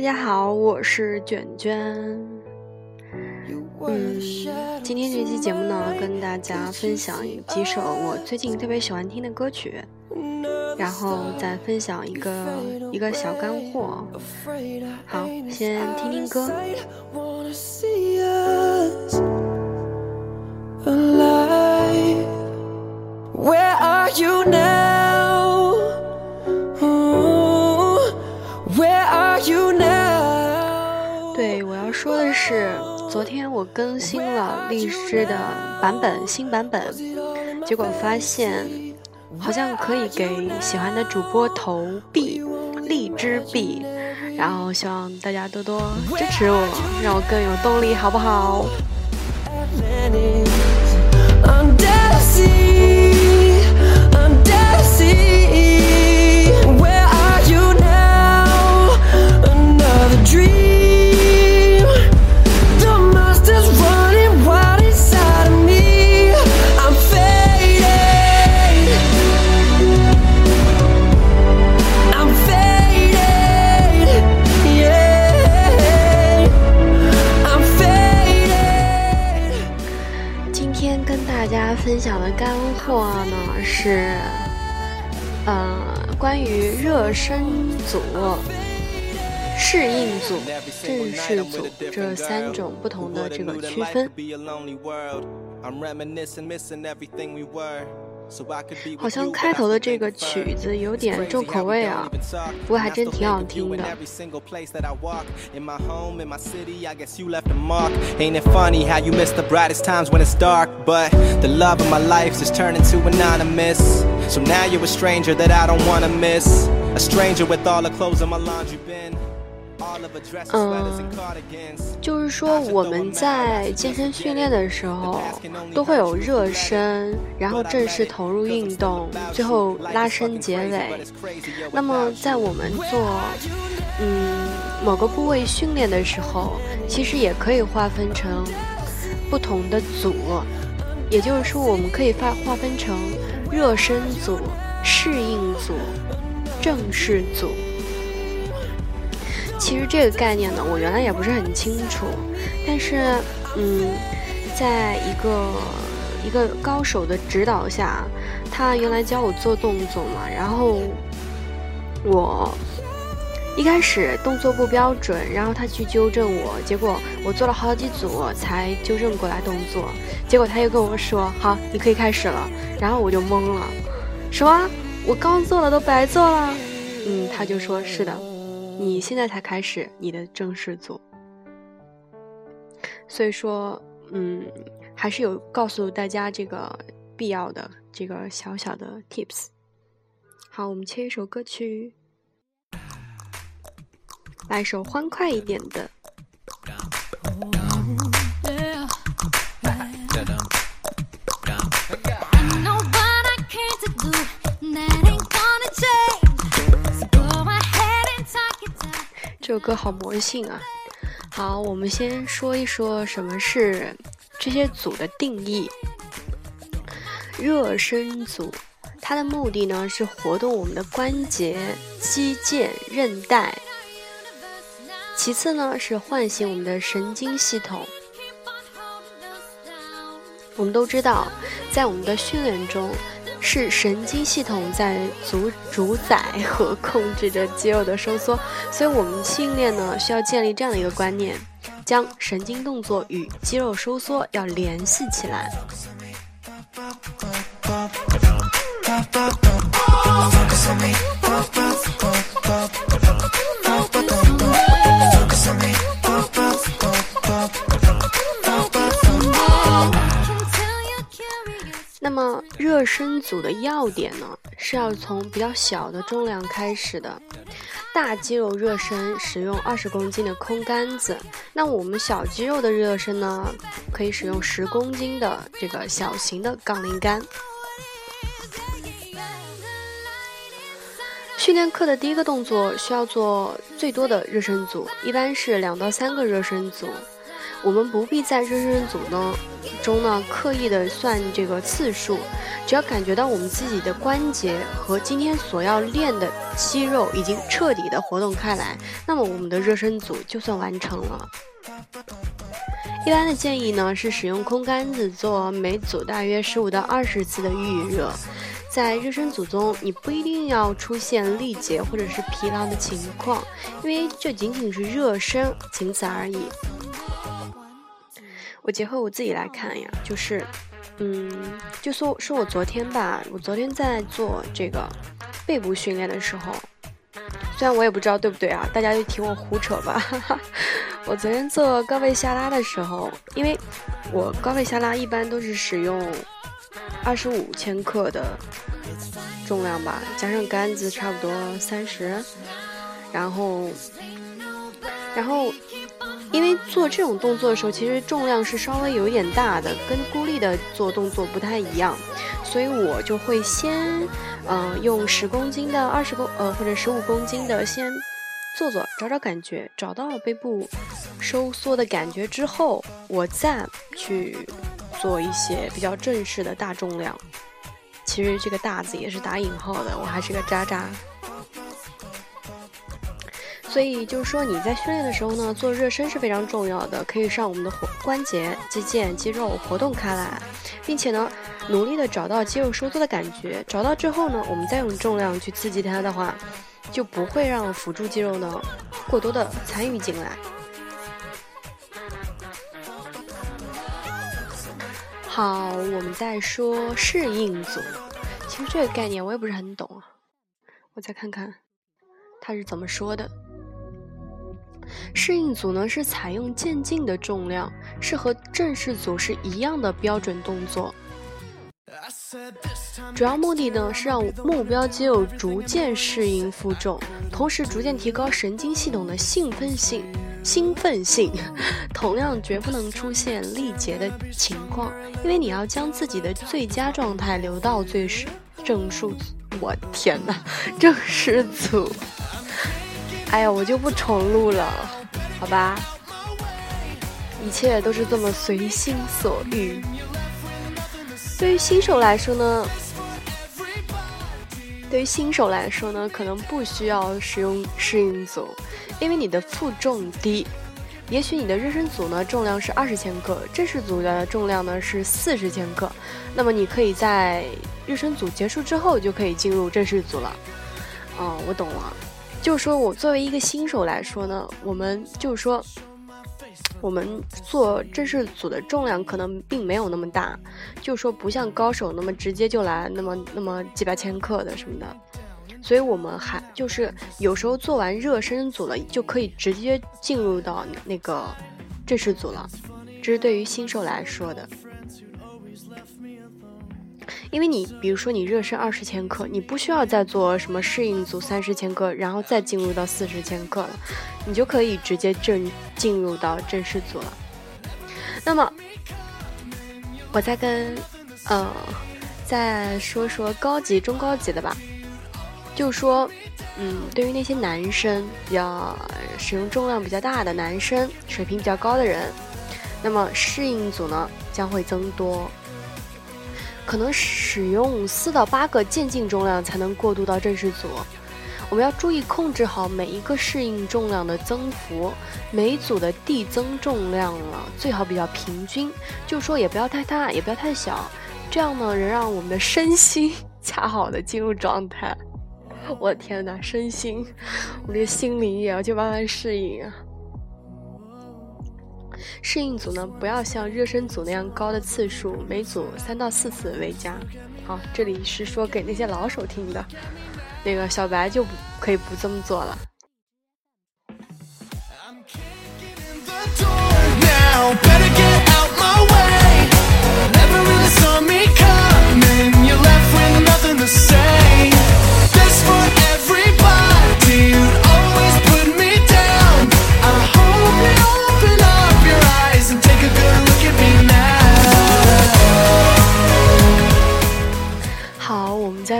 大家好，我是卷卷。嗯，今天这期节目呢，跟大家分享几首我最近特别喜欢听的歌曲，然后再分享一个一个小干货。好，先听听歌。是，昨天我更新了荔枝的版本，新版本，结果发现好像可以给喜欢的主播投币，荔枝币，然后希望大家多多支持我，让我更有动力，好不好？分享的干货呢是，呃，关于热身组、适应组、正式组这三种不同的这个区分。好像开头的这个曲子有点重口味啊，不过还真挺好听的。嗯，就是说我们在健身训练的时候都会有热身，然后正式投入运动，最后拉伸结尾。那么在我们做嗯某个部位训练的时候，其实也可以划分成不同的组，也就是说我们可以划划分成热身组、适应组、正式组。其实这个概念呢，我原来也不是很清楚，但是，嗯，在一个一个高手的指导下，他原来教我做动作嘛，然后我一开始动作不标准，然后他去纠正我，结果我做了好几组才纠正过来动作，结果他又跟我说：“好，你可以开始了。”然后我就懵了，什么？我刚做了都白做了？嗯，他就说是的。你现在才开始你的正式组，所以说，嗯，还是有告诉大家这个必要的这个小小的 tips。好，我们切一首歌曲，来一首欢快一点的。这首歌好魔性啊！好，我们先说一说什么是这些组的定义。热身组，它的目的呢是活动我们的关节、肌腱、韧带。其次呢是唤醒我们的神经系统。我们都知道，在我们的训练中。是神经系统在主主宰和控制着肌肉的收缩，所以我们训练呢需要建立这样的一个观念，将神经动作与肌肉收缩要联系起来。身组的要点呢，是要从比较小的重量开始的。大肌肉热身使用二十公斤的空杆子，那我们小肌肉的热身呢，可以使用十公斤的这个小型的杠铃杆。训练课的第一个动作需要做最多的热身组，一般是两到三个热身组。我们不必在热身组呢中呢刻意的算这个次数，只要感觉到我们自己的关节和今天所要练的肌肉已经彻底的活动开来，那么我们的热身组就算完成了。一般的建议呢是使用空杆子做每组大约十五到二十次的预热。在热身组中，你不一定要出现力竭或者是疲劳的情况，因为这仅仅是热身，仅此而已。我结合我自己来看呀，就是，嗯，就说是我昨天吧，我昨天在做这个背部训练的时候，虽然我也不知道对不对啊，大家就听我胡扯吧。我昨天做高位下拉的时候，因为我高位下拉一般都是使用。二十五千克的重量吧，加上杆子差不多三十，然后，然后，因为做这种动作的时候，其实重量是稍微有一点大的，跟孤立的做动作不太一样，所以我就会先，呃，用十公斤的、二十公呃或者十五公斤的先做做，找找感觉，找到背部收缩的感觉之后，我再去。做一些比较正式的大重量，其实这个“大”字也是打引号的，我还是个渣渣。所以就是说你在训练的时候呢，做热身是非常重要的，可以让我们的关节、肌腱、肌肉活动开来，并且呢，努力的找到肌肉收缩的感觉。找到之后呢，我们再用重量去刺激它的话，就不会让辅助肌肉呢过多的参与进来。好，我们再说适应组。其实这个概念我也不是很懂啊，我再看看他是怎么说的。适应组呢是采用渐进的重量，是和正式组是一样的标准动作。主要目的呢是让目标肌肉逐渐适应负重，同时逐渐提高神经系统的兴奋性。兴奋性，同样绝不能出现力竭的情况，因为你要将自己的最佳状态留到最正数。我天哪，正式组！哎呀，我就不重录了，好吧？一切都是这么随心所欲。对于新手来说呢，对于新手来说呢，可能不需要使用适应组。因为你的负重低，也许你的热身组呢重量是二十千克，正式组的重量呢是四十千克，那么你可以在热身组结束之后就可以进入正式组了。哦，我懂了，就是说我作为一个新手来说呢，我们就是说，我们做正式组的重量可能并没有那么大，就是说不像高手那么直接就来那么那么几百千克的什么的。所以我们还就是有时候做完热身组了，就可以直接进入到那个正式组了。这是对于新手来说的，因为你比如说你热身二十千克，你不需要再做什么适应组三十千克，然后再进入到四十千克了，你就可以直接正进入到正式组了。那么，我再跟呃再说说高级、中高级的吧。就说，嗯，对于那些男生比较使用重量比较大的男生，水平比较高的人，那么适应组呢将会增多，可能使用四到八个渐进重量才能过渡到正式组。我们要注意控制好每一个适应重量的增幅，每组的递增重量啊最好比较平均，就说也不要太大，也不要太小，这样呢能让我们的身心恰好的进入状态。我的天哪，身心，我的心灵也要去慢慢适应啊。适应组呢，不要像热身组那样高的次数，每组三到四次为佳。好，这里是说给那些老手听的，那个小白就不可以不这么做了。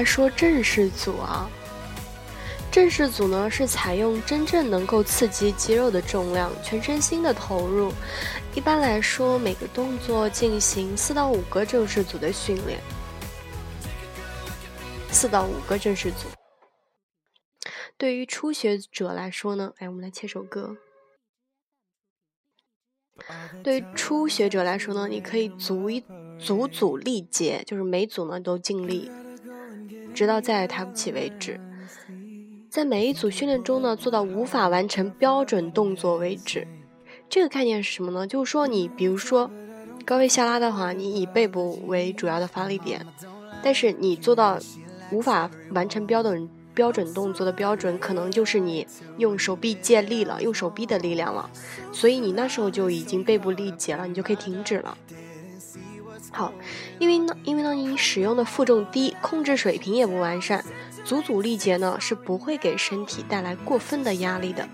来说正式组啊，正式组呢是采用真正能够刺激肌肉的重量，全身心的投入。一般来说，每个动作进行四到五个正式组的训练，四到五个正式组。对于初学者来说呢，哎，我们来切首歌。对于初学者来说呢，你可以组一组组力竭，就是每组呢都尽力，直到再也抬不起为止。在每一组训练中呢，做到无法完成标准动作为止。这个概念是什么呢？就是说，你比如说高位下拉的话，你以背部为主要的发力点，但是你做到无法完成标准。标准动作的标准可能就是你用手臂借力了，用手臂的力量了，所以你那时候就已经背部力竭了，你就可以停止了。好，因为呢，因为呢，你使用的负重低，控制水平也不完善，组组力竭呢是不会给身体带来过分的压力的。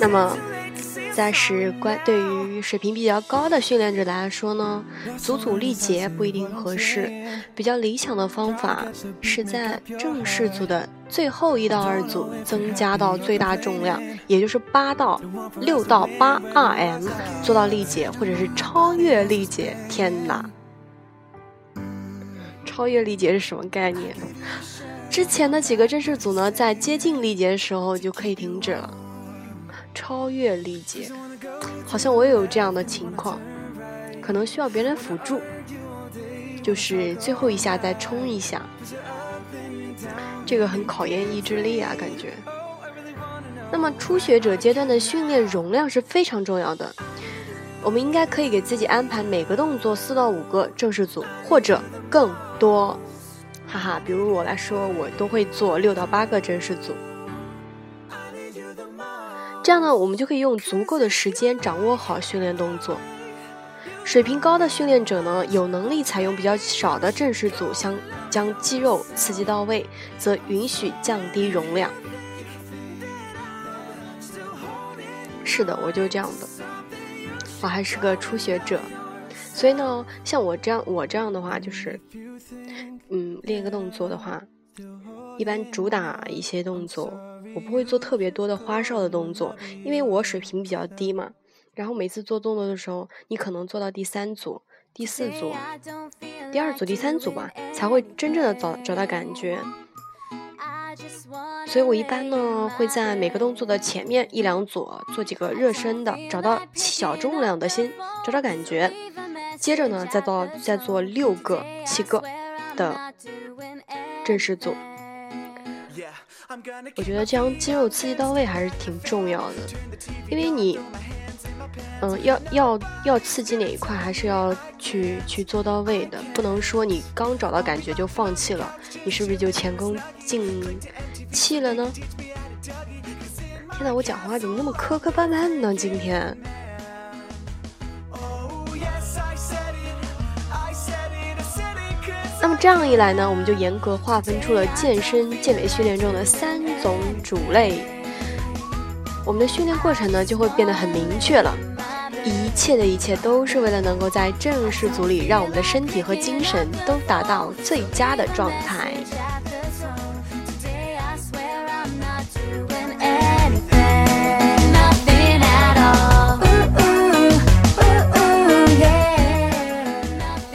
那么，但是关对于水平比较高的训练者来说呢，组组力竭不一定合适。比较理想的方法是在正式组的最后一到二组增加到最大重量，也就是八到六到八 RM 做到力竭，或者是超越力竭。天哪，超越力竭是什么概念？之前的几个正式组呢，在接近力竭的时候就可以停止了。超越理解，好像我也有这样的情况，可能需要别人辅助，就是最后一下再冲一下，这个很考验意志力啊，感觉。那么初学者阶段的训练容量是非常重要的，我们应该可以给自己安排每个动作四到五个正式组，或者更多，哈哈，比如我来说，我都会做六到八个正式组。这样呢，我们就可以用足够的时间掌握好训练动作。水平高的训练者呢，有能力采用比较少的正式组，相将肌肉刺激到位，则允许降低容量。是的，我就这样的。我还是个初学者，所以呢，像我这样，我这样的话，就是，嗯，练一个动作的话，一般主打一些动作。我不会做特别多的花哨的动作，因为我水平比较低嘛。然后每次做动作的时候，你可能做到第三组、第四组、第二组、第三组吧，才会真正的找找到感觉。所以我一般呢会在每个动作的前面一两组做几个热身的，找到小重量的先找找感觉，接着呢再到再做六个、七个的正式组。我觉得这样肌肉刺激到位还是挺重要的，因为你，嗯，要要要刺激哪一块，还是要去去做到位的，不能说你刚找到感觉就放弃了，你是不是就前功尽弃了呢？天呐，我讲话怎么那么磕磕绊绊呢？今天。那么这样一来呢，我们就严格划分出了健身健美训练中的三种主类，我们的训练过程呢就会变得很明确了。一切的一切都是为了能够在正式组里，让我们的身体和精神都达到最佳的状态。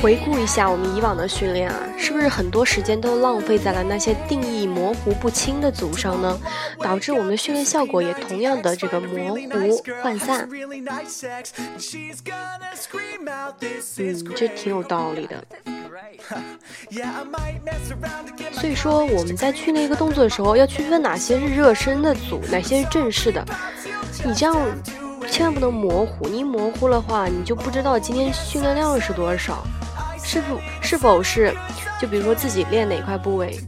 回顾一下我们以往的训练啊，是不是很多时间都浪费在了那些定义模糊不清的组上呢？导致我们的训练效果也同样的这个模糊涣散。嗯，这挺有道理的。所以说我们在训练一个动作的时候，要区分哪些是热身的组，哪些是正式的。你这样千万不能模糊，你一模糊的话，你就不知道今天训练量是多少。是否是否是，就比如说自己练哪块部位，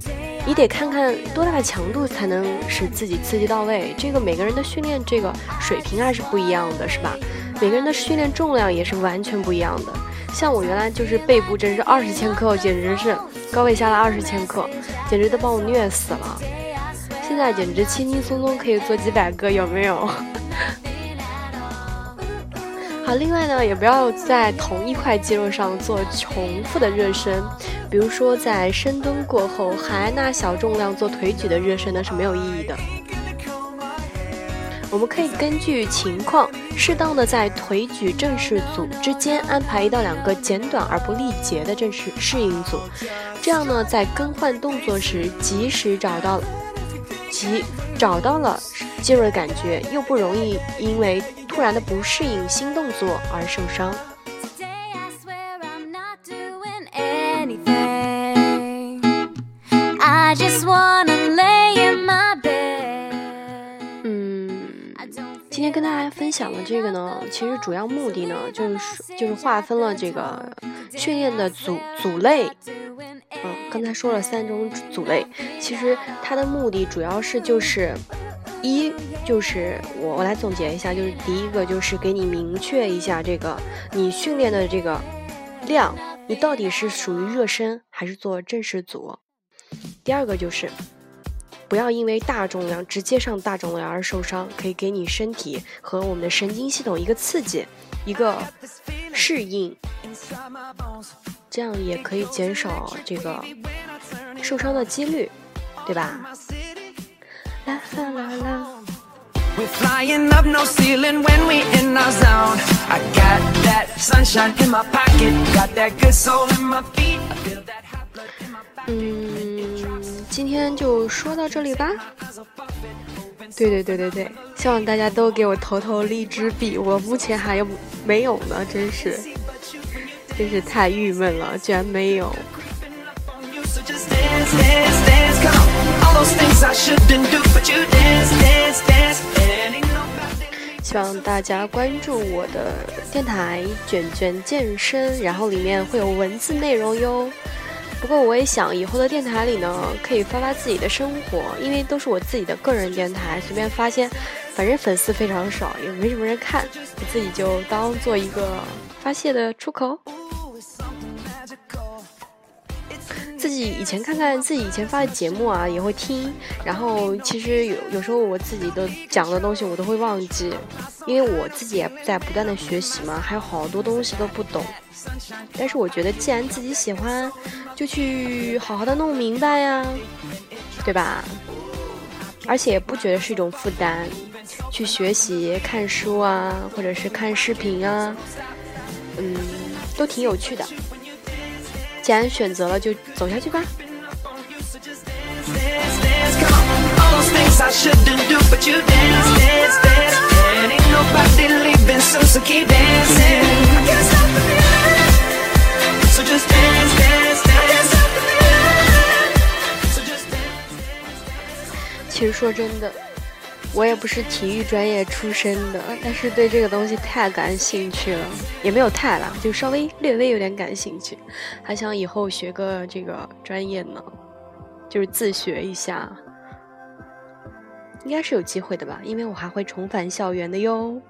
你得看看多大的强度才能使自己刺激到位。这个每个人的训练这个水平还是不一样的，是吧？每个人的训练重量也是完全不一样的。像我原来就是背部，真是二十千克，简直是高位下拉二十千克，简直都把我虐死了。现在简直轻轻松松可以做几百个，有没有？好，另外呢，也不要在同一块肌肉上做重复的热身，比如说在深蹲过后还拿小重量做腿举的热身呢，是没有意义的。我们可以根据情况，适当的在腿举正式组之间安排一到两个简短而不力竭的正式适应组，这样呢，在更换动作时及时找到，及找到了肌肉的感觉，又不容易因为。突然的不适应新动作而受伤。嗯，今天跟大家分享的这个呢，其实主要目的呢，就是就是划分了这个训练的组组类。嗯，刚才说了三种组类，其实它的目的主要是就是。一就是我我来总结一下，就是第一个就是给你明确一下这个你训练的这个量，你到底是属于热身还是做正式组。第二个就是不要因为大重量直接上大重量而受伤，可以给你身体和我们的神经系统一个刺激，一个适应，这样也可以减少这个受伤的几率，对吧？啦啦啦啦。嗯，今天就说到这里吧。对对对对对，希望大家都给我投投荔枝币，我目前还有没有呢？真是，真是太郁闷了，居然没有。希望大家关注我的电台“卷卷健身”，然后里面会有文字内容哟。不过我也想以后的电台里呢，可以发发自己的生活，因为都是我自己的个人电台，随便发些，反正粉丝非常少，也没什么人看，我自己就当做一个发泄的出口。自己以前看看自己以前发的节目啊，也会听。然后其实有有时候我自己的讲的东西我都会忘记，因为我自己也在不断的学习嘛，还有好多东西都不懂。但是我觉得既然自己喜欢，就去好好的弄明白呀，对吧？而且不觉得是一种负担，去学习、看书啊，或者是看视频啊，嗯，都挺有趣的。既然选择了，就走下去吧。其实说真的。我也不是体育专业出身的，但是对这个东西太感兴趣了，也没有太了，就稍微略微有点感兴趣，还想以后学个这个专业呢，就是自学一下，应该是有机会的吧，因为我还会重返校园的哟。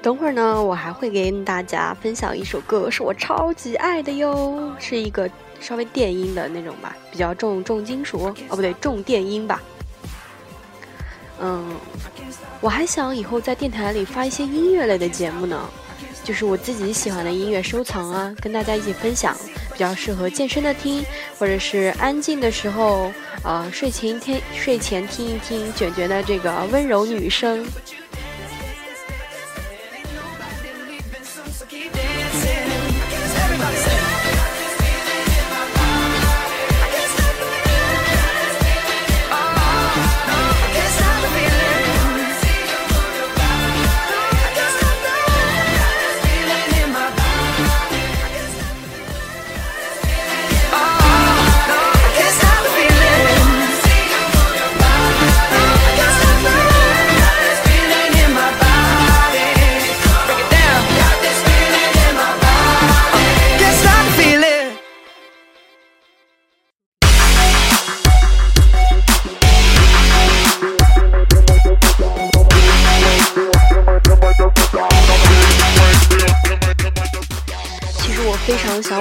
等会儿呢，我还会给大家分享一首歌，是我超级爱的哟，是一个。稍微电音的那种吧，比较重重金属哦，不对，重电音吧。嗯，我还想以后在电台里发一些音乐类的节目呢，就是我自己喜欢的音乐收藏啊，跟大家一起分享，比较适合健身的听，或者是安静的时候，呃，睡前听睡前听一听卷卷的这个温柔女声。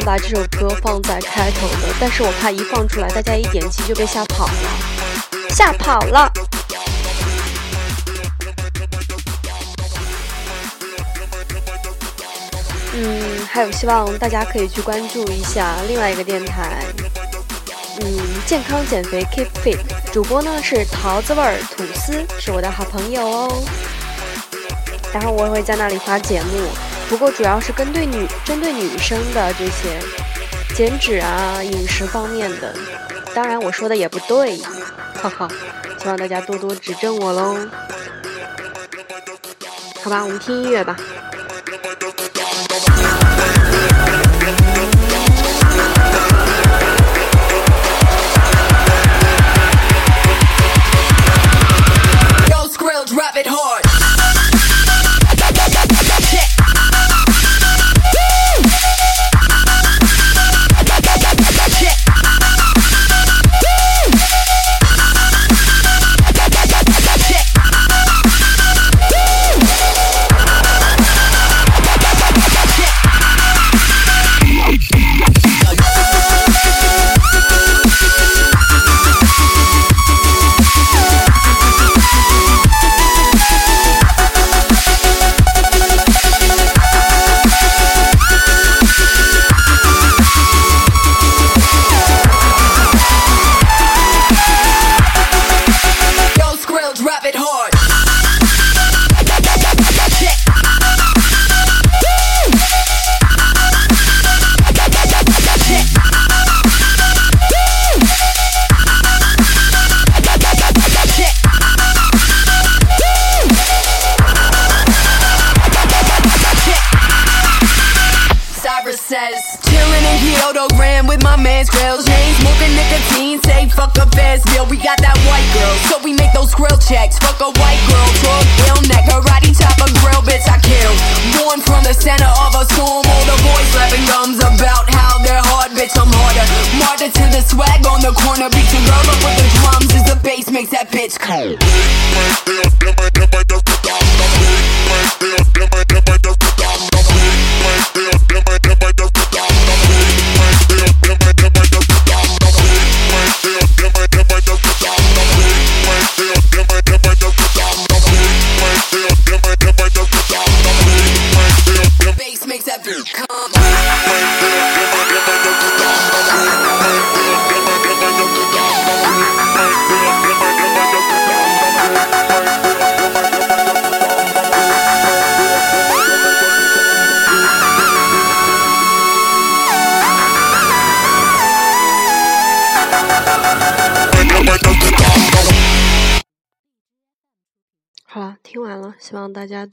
把这首歌放在开头的，但是我怕一放出来，大家一点击就被吓跑了，吓跑了。嗯，还有希望大家可以去关注一下另外一个电台，嗯，健康减肥 Keep Fit，主播呢是桃子味儿吐司，是我的好朋友哦。然后我也会在那里发节目，不过主要是针对女针对女生的这些减脂啊、饮食方面的。当然我说的也不对，哈哈，希望大家多多指正我喽。好吧，我们听音乐吧。Checks. Fuck a white girl, drug bill, neck, karate top, a grill, bitch, I kill. Born from the center of a storm, all the boys slapping gums about how they're hard, bitch, I'm harder. Martyr to the swag on the corner, beat your girl up with the drums as the bass makes that bitch cold.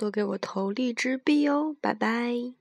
多给我投荔枝币哦，拜拜。